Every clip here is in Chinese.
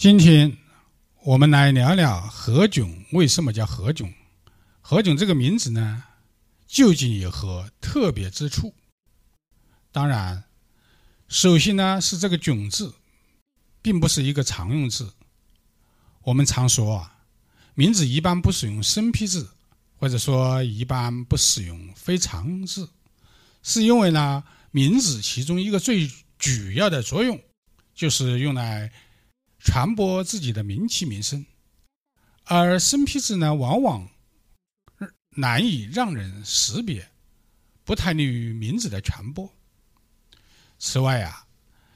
今天我们来聊聊何炅为什么叫何炅？何炅这个名字呢，究竟有何特别之处？当然，首先呢是这个“炅”字，并不是一个常用字。我们常说啊，名字一般不使用生僻字，或者说一般不使用非常字，是因为呢，名字其中一个最主要的作用，就是用来传播自己的名气名声，而生僻字呢，往往。难以让人识别，不太利于名字的传播。此外啊，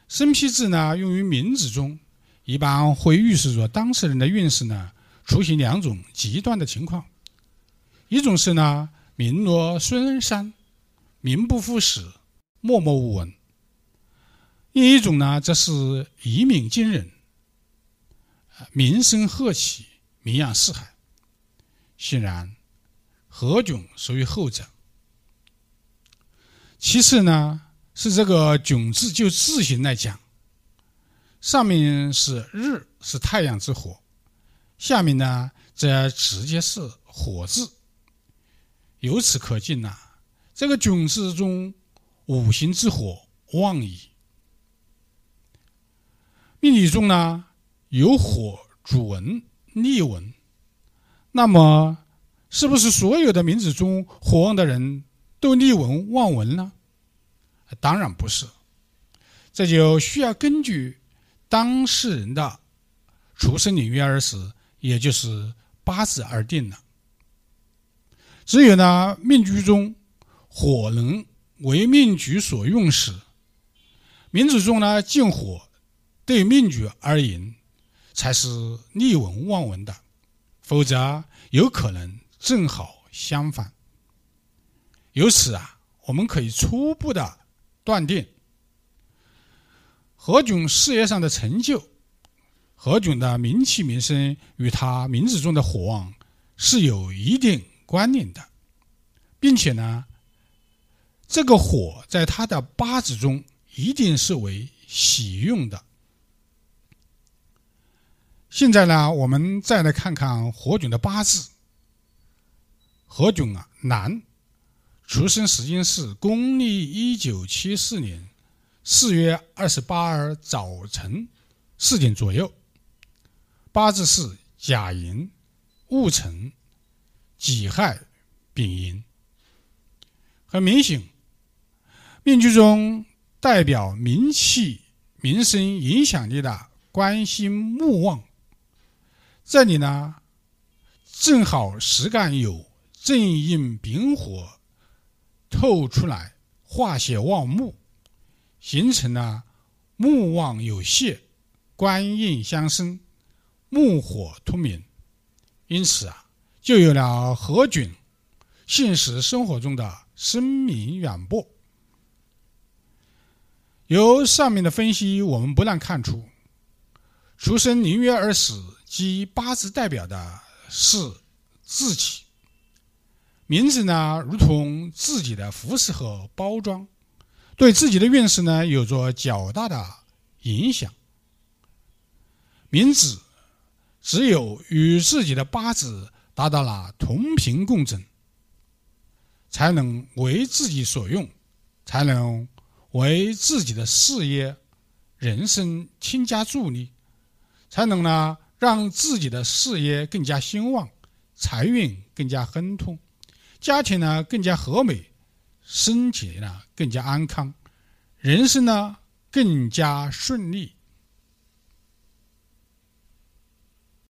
生僻字呢用于名字中，一般会预示着当事人的运势呢出现两种极端的情况：一种是呢名落孙山，名不副实，默默无闻；另一种呢则是一鸣惊人，名声鹤起，名扬四海。显然。何炅属于后者。其次呢，是这个“炅”字就字形来讲，上面是日，是太阳之火；下面呢，则直接是火字。由此可见呐，这个“炅”字中五行之火旺矣。命理中呢，有火主文、逆文，那么。是不是所有的名字中火旺的人都立文旺文呢？当然不是，这就需要根据当事人的出生年月日时，也就是八字而定了。只有呢命局中火能为命局所用时，名字中呢进火对命局而言才是立文望文的，否则有可能。正好相反。由此啊，我们可以初步的断定，何炅事业上的成就，何炅的名气名声与他名字中的火旺是有一定关联的，并且呢，这个火在他的八字中一定是为喜用的。现在呢，我们再来看看何炅的八字。何炅啊，男，出生时间是公历一九七四年四月二十八日早晨四点左右，八字是甲寅、戊辰、己亥、丙寅。很明显，命局中代表名气、名声、影响力的官星木旺，这里呢，正好实干有。正印丙火透出来，化血旺木，形成了木旺有泄，官印相生，木火通明。因此啊，就有了何炅现实生活中的声名远播。由上面的分析，我们不难看出，出生年月而死即八字代表的是自己。名字呢，如同自己的服饰和包装，对自己的运势呢有着较大的影响。名字只有与自己的八字达到了同频共振，才能为自己所用，才能为自己的事业、人生添加助力，才能呢让自己的事业更加兴旺，财运更加亨通。家庭呢更加和美，身体呢更加安康，人生呢更加顺利。